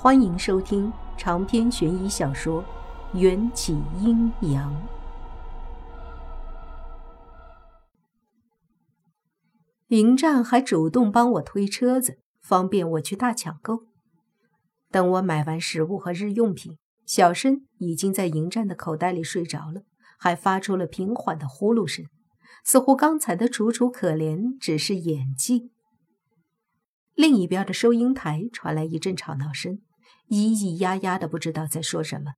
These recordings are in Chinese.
欢迎收听长篇悬疑小说《缘起阴阳》。迎战还主动帮我推车子，方便我去大抢购。等我买完食物和日用品，小申已经在迎战的口袋里睡着了，还发出了平缓的呼噜声，似乎刚才的楚楚可怜只是演技。另一边的收银台传来一阵吵闹声。咿咿呀呀的，不知道在说什么。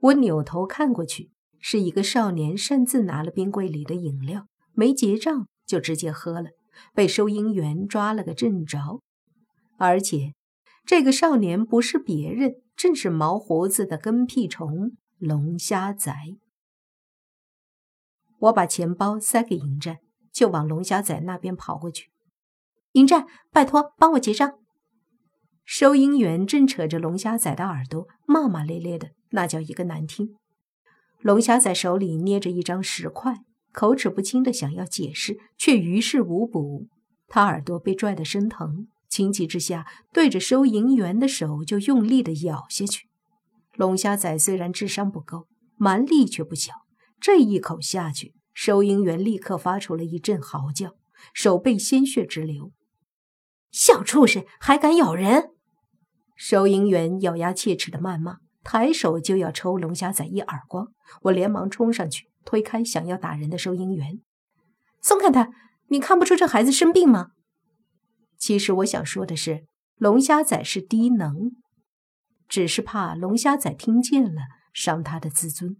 我扭头看过去，是一个少年擅自拿了冰柜里的饮料，没结账就直接喝了，被收银员抓了个正着。而且，这个少年不是别人，正是毛胡子的跟屁虫龙虾仔。我把钱包塞给迎战，就往龙虾仔那边跑过去。迎战，拜托帮我结账。收银员正扯着龙虾仔的耳朵，骂骂咧咧的，那叫一个难听。龙虾仔手里捏着一张十块，口齿不清的想要解释，却于事无补。他耳朵被拽得生疼，情急之下，对着收银员的手就用力的咬下去。龙虾仔虽然智商不够，蛮力却不小，这一口下去，收银员立刻发出了一阵嚎叫，手背鲜血直流。小畜生，还敢咬人！收银员咬牙切齿的谩骂，抬手就要抽龙虾仔一耳光。我连忙冲上去，推开想要打人的收银员，松开他！你看不出这孩子生病吗？其实我想说的是，龙虾仔是低能，只是怕龙虾仔听见了伤他的自尊。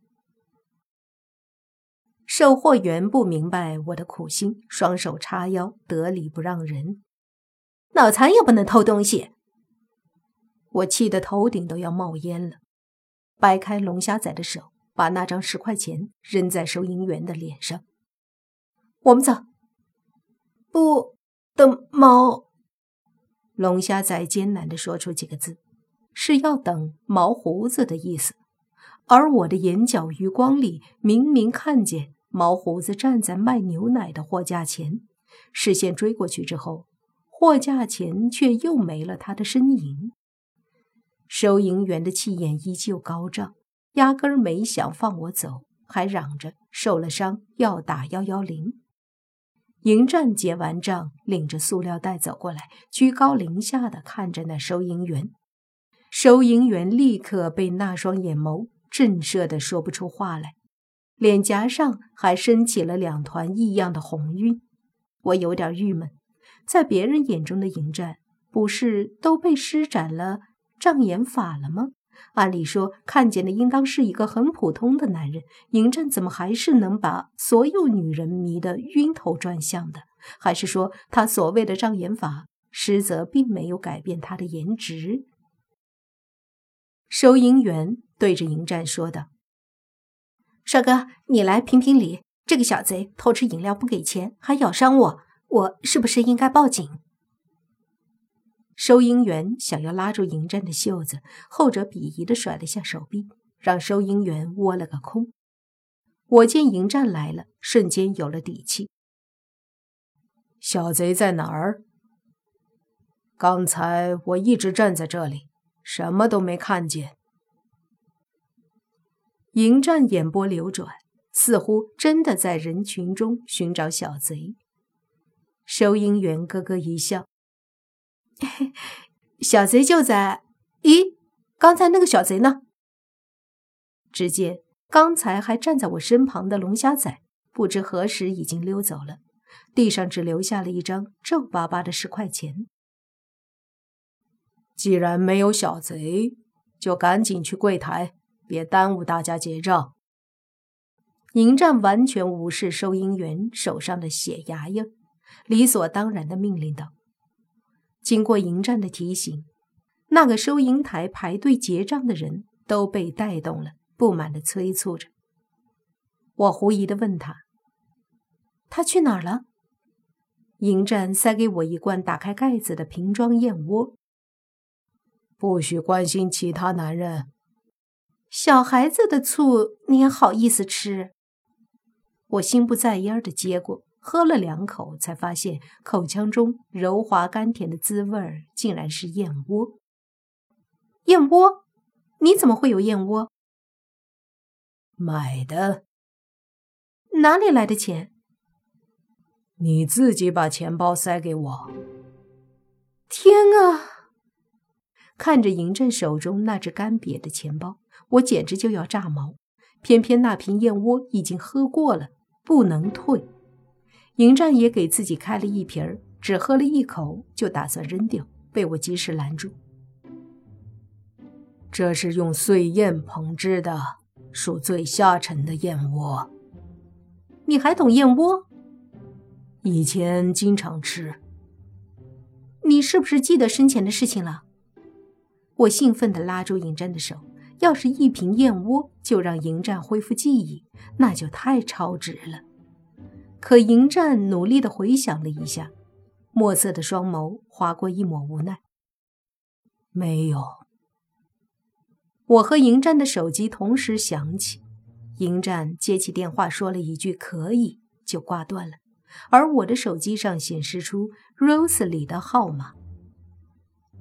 售货员不明白我的苦心，双手叉腰，得理不让人。脑残也不能偷东西！我气得头顶都要冒烟了，掰开龙虾仔的手，把那张十块钱扔在收银员的脸上。我们走。不等毛。龙虾仔艰难地说出几个字，是要等毛胡子的意思。而我的眼角余光里，明明看见毛胡子站在卖牛奶的货架前，视线追过去之后，货架前却又没了他的身影。收银员的气焰依旧高涨，压根儿没想放我走，还嚷着受了伤要打幺幺零。迎战结完账，领着塑料袋走过来，居高临下的看着那收银员。收银员立刻被那双眼眸震慑的说不出话来，脸颊上还升起了两团异样的红晕。我有点郁闷，在别人眼中的迎战，不是都被施展了？障眼法了吗？按理说，看见的应当是一个很普通的男人，嬴政怎么还是能把所有女人迷得晕头转向的？还是说，他所谓的障眼法，实则并没有改变他的颜值？收银员对着嬴战说道：“帅哥，你来评评理，这个小贼偷吃饮料不给钱，还咬伤我，我是不是应该报警？”收银员想要拉住迎战的袖子，后者鄙夷的甩了下手臂，让收银员窝了个空。我见迎战来了，瞬间有了底气。小贼在哪儿？刚才我一直站在这里，什么都没看见。迎战眼波流转，似乎真的在人群中寻找小贼。收银员咯咯一笑。小贼就在……咦，刚才那个小贼呢？只见刚才还站在我身旁的龙虾仔，不知何时已经溜走了，地上只留下了一张皱巴巴的十块钱。既然没有小贼，就赶紧去柜台，别耽误大家结账。迎战完全无视收银员手上的血牙印，理所当然的命令道。经过迎战的提醒，那个收银台排队结账的人都被带动了，不满地催促着。我狐疑地问他：“他去哪儿了？”迎战塞给我一罐打开盖子的瓶装燕窝。不许关心其他男人。小孩子的醋你也好意思吃？我心不在焉地接过。喝了两口，才发现口腔中柔滑甘甜的滋味儿，竟然是燕窝。燕窝？你怎么会有燕窝？买的。哪里来的钱？你自己把钱包塞给我。天啊！看着嬴政手中那只干瘪的钱包，我简直就要炸毛。偏偏那瓶燕窝已经喝过了，不能退。迎战也给自己开了一瓶儿只喝了一口就打算扔掉，被我及时拦住。这是用碎燕烹制的，属最下沉的燕窝。你还懂燕窝？以前经常吃。你是不是记得生前的事情了？我兴奋地拉住迎战的手。要是一瓶燕窝就让迎战恢复记忆，那就太超值了。可迎战努力的回想了一下，墨色的双眸划过一抹无奈。没有。我和迎战的手机同时响起，迎战接起电话，说了一句“可以”，就挂断了。而我的手机上显示出 Rose 里的号码。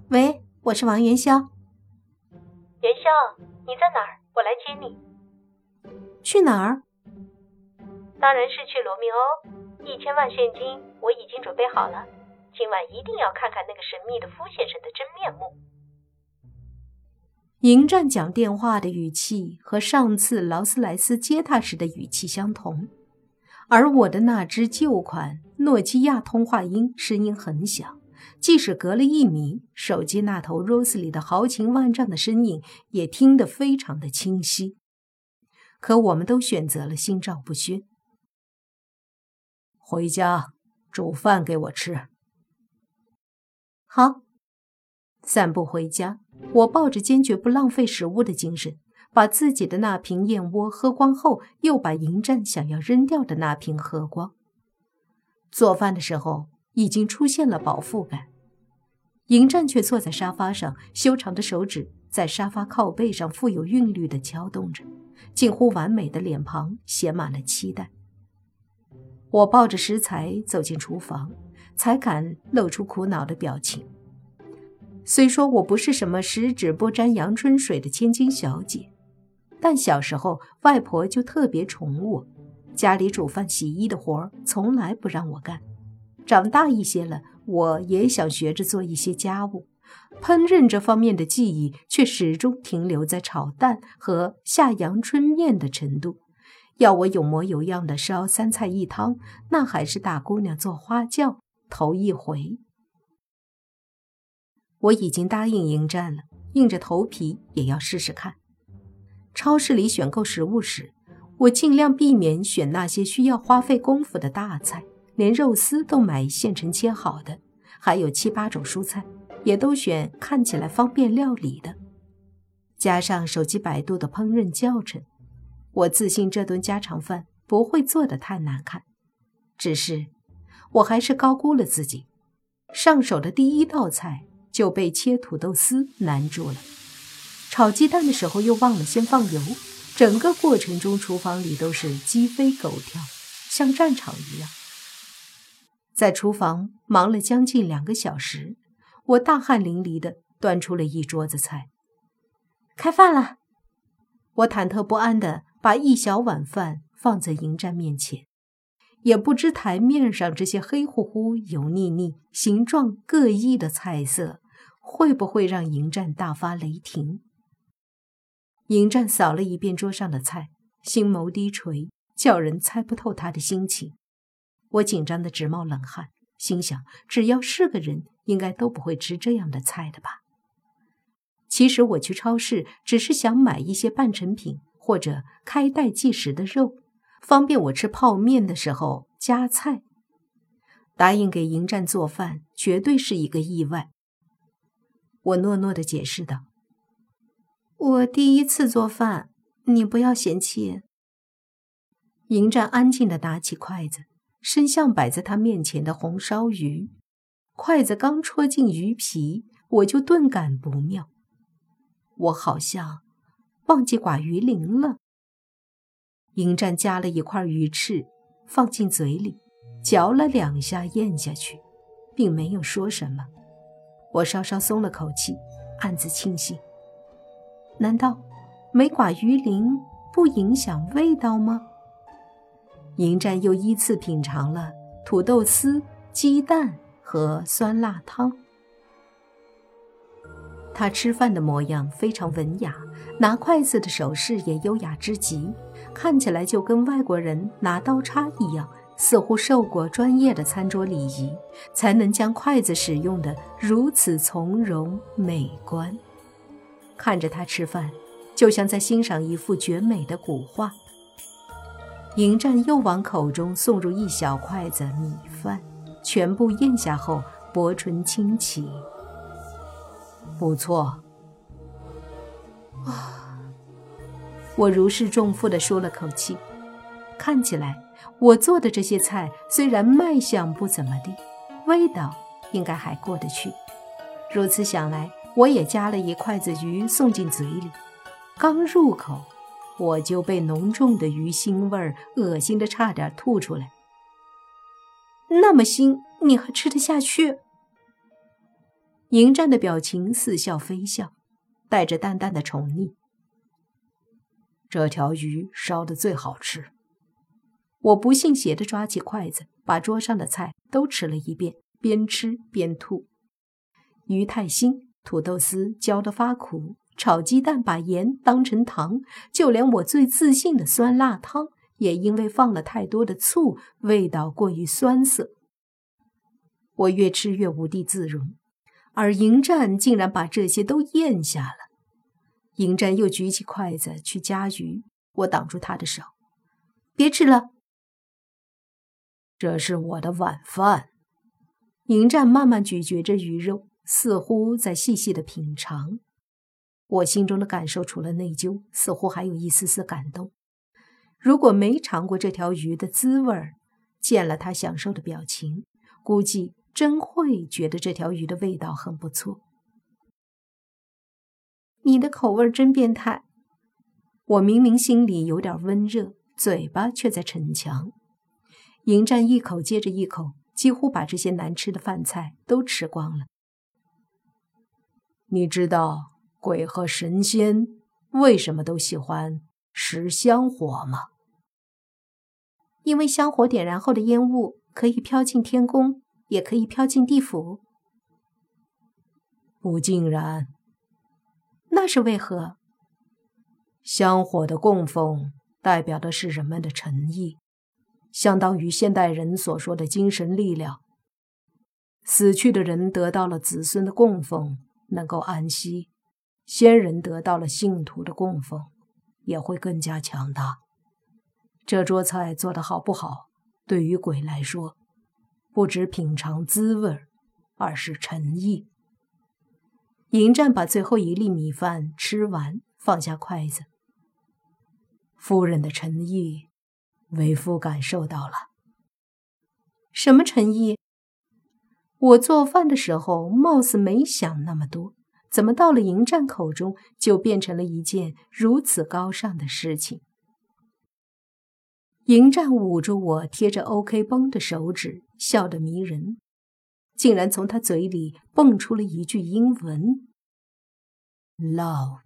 喂，我是王元宵。元宵，你在哪儿？我来接你。去哪儿？当然是去罗密欧。一千万现金我已经准备好了，今晚一定要看看那个神秘的夫先生的真面目。迎战讲电话的语气和上次劳斯莱斯接他时的语气相同，而我的那只旧款诺基亚通话音声音很小。即使隔了一米，手机那头 Rose 里的豪情万丈的身影也听得非常的清晰。可我们都选择了心照不宣。回家煮饭给我吃。好。散步回家，我抱着坚决不浪费食物的精神，把自己的那瓶燕窝喝光后，又把迎战想要扔掉的那瓶喝光。做饭的时候。已经出现了饱腹感，迎战却坐在沙发上，修长的手指在沙发靠背上富有韵律地敲动着，近乎完美的脸庞写满了期待。我抱着食材走进厨房，才敢露出苦恼的表情。虽说我不是什么十指不沾阳春水的千金小姐，但小时候外婆就特别宠我，家里煮饭洗衣的活儿从来不让我干。长大一些了，我也想学着做一些家务，烹饪这方面的技艺却始终停留在炒蛋和下阳春面的程度。要我有模有样的烧三菜一汤，那还是大姑娘做花轿头一回。我已经答应迎战了，硬着头皮也要试试看。超市里选购食物时，我尽量避免选那些需要花费功夫的大菜。连肉丝都买现成切好的，还有七八种蔬菜，也都选看起来方便料理的。加上手机百度的烹饪教程，我自信这顿家常饭不会做得太难看。只是，我还是高估了自己，上手的第一道菜就被切土豆丝难住了。炒鸡蛋的时候又忘了先放油，整个过程中厨房里都是鸡飞狗跳，像战场一样。在厨房忙了将近两个小时，我大汗淋漓地端出了一桌子菜。开饭了，我忐忑不安地把一小碗饭放在迎战面前，也不知台面上这些黑乎乎、油腻腻、形状各异的菜色会不会让迎战大发雷霆。迎战扫了一遍桌上的菜，心眸低垂，叫人猜不透他的心情。我紧张的直冒冷汗，心想：只要是个人，应该都不会吃这样的菜的吧？其实我去超市只是想买一些半成品或者开袋即食的肉，方便我吃泡面的时候夹菜。答应给迎战做饭，绝对是一个意外。我诺诺的解释道：“我第一次做饭，你不要嫌弃。”迎战安静的拿起筷子。伸向摆在他面前的红烧鱼，筷子刚戳进鱼皮，我就顿感不妙。我好像忘记刮鱼鳞了。迎战夹了一块鱼翅放进嘴里，嚼了两下，咽下去，并没有说什么。我稍稍松了口气，暗自庆幸，难道没寡鱼鳞不影响味道吗？迎战又依次品尝了土豆丝、鸡蛋和酸辣汤。他吃饭的模样非常文雅，拿筷子的手势也优雅之极，看起来就跟外国人拿刀叉一样，似乎受过专业的餐桌礼仪，才能将筷子使用的如此从容美观。看着他吃饭，就像在欣赏一幅绝美的古画。迎战又往口中送入一小筷子米饭，全部咽下后，薄唇轻启。不错。啊！我如释重负地舒了口气。看起来我做的这些菜虽然卖相不怎么地，味道应该还过得去。如此想来，我也夹了一筷子鱼送进嘴里，刚入口。我就被浓重的鱼腥味儿恶心的差点吐出来。那么腥，你还吃得下去？迎战的表情似笑非笑，带着淡淡的宠溺。这条鱼烧的最好吃。我不信邪的抓起筷子，把桌上的菜都吃了一遍，边吃边吐。鱼太腥，土豆丝焦得发苦。炒鸡蛋把盐当成糖，就连我最自信的酸辣汤也因为放了太多的醋，味道过于酸涩。我越吃越无地自容，而迎战竟然把这些都咽下了。迎战又举起筷子去夹鱼，我挡住他的手：“别吃了，这是我的晚饭。”迎战慢慢咀嚼着鱼肉，似乎在细细的品尝。我心中的感受除了内疚，似乎还有一丝丝感动。如果没尝过这条鱼的滋味儿，见了他享受的表情，估计真会觉得这条鱼的味道很不错。你的口味真变态！我明明心里有点温热，嘴巴却在逞强。迎战一口接着一口，几乎把这些难吃的饭菜都吃光了。你知道？鬼和神仙为什么都喜欢食香火吗？因为香火点燃后的烟雾可以飘进天宫，也可以飘进地府。不尽然。那是为何？香火的供奉代表的是人们的诚意，相当于现代人所说的精神力量。死去的人得到了子孙的供奉，能够安息。先人得到了信徒的供奉，也会更加强大。这桌菜做得好不好，对于鬼来说，不止品尝滋味，而是诚意。迎战把最后一粒米饭吃完，放下筷子。夫人的诚意，为夫感受到了。什么诚意？我做饭的时候，貌似没想那么多。怎么到了迎战口中，就变成了一件如此高尚的事情？迎战捂住我贴着 OK 绷的手指，笑得迷人，竟然从他嘴里蹦出了一句英文：“love。”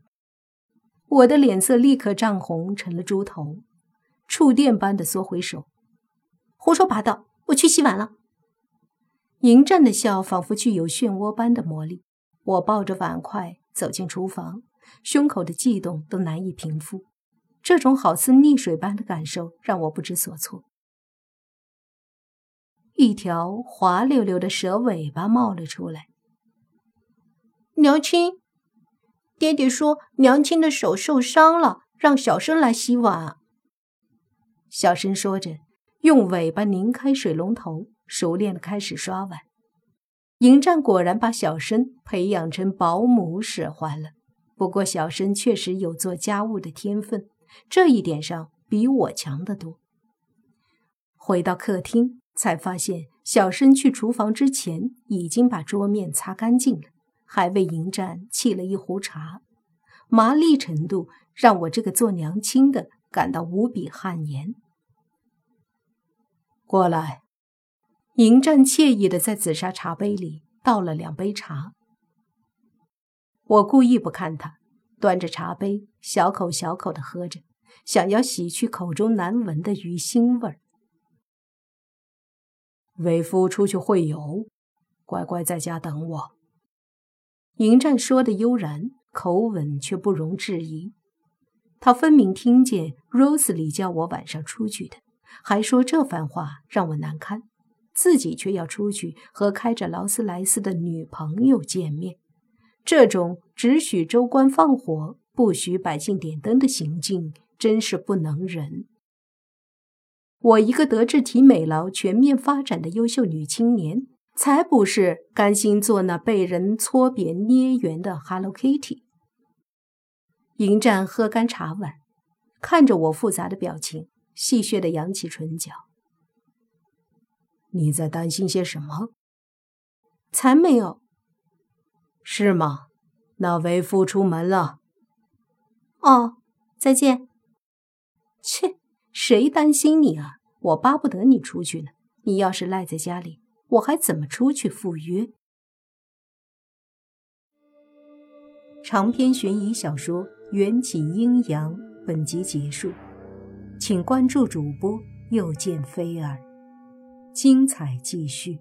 我的脸色立刻涨红，成了猪头，触电般的缩回手。胡说八道！我去洗碗了。迎战的笑仿佛具有漩涡般的魔力。我抱着碗筷走进厨房，胸口的悸动都难以平复。这种好似溺水般的感受让我不知所措。一条滑溜溜的蛇尾巴冒了出来。娘亲，爹爹说娘亲的手受伤了，让小生来洗碗。小生说着，用尾巴拧开水龙头，熟练的开始刷碗。迎战果然把小生培养成保姆使唤了。不过小生确实有做家务的天分，这一点上比我强得多。回到客厅，才发现小生去厨房之前已经把桌面擦干净了，还为迎战沏了一壶茶，麻利程度让我这个做娘亲的感到无比汗颜。过来。迎战惬意的在紫砂茶杯里倒了两杯茶。我故意不看他，端着茶杯，小口小口的喝着，想要洗去口中难闻的鱼腥味儿。为夫出去会友，乖乖在家等我。迎战说的悠然，口吻却不容置疑。他分明听见 Rose 里叫我晚上出去的，还说这番话让我难堪，自己却要出去和开着劳斯莱斯的女朋友见面。这种只许州官放火，不许百姓点灯的行径，真是不能忍。我一个德智体美劳全面发展的优秀女青年，才不是甘心做那被人搓扁捏圆的 Hello Kitty。迎战喝干茶碗，看着我复杂的表情，戏谑的扬起唇角：“你在担心些什么？才没有。”是吗？那为夫出门了。哦，再见。切，谁担心你啊？我巴不得你出去呢。你要是赖在家里，我还怎么出去赴约？长篇悬疑小说《缘起阴阳》本集结束，请关注主播又见菲儿，精彩继续。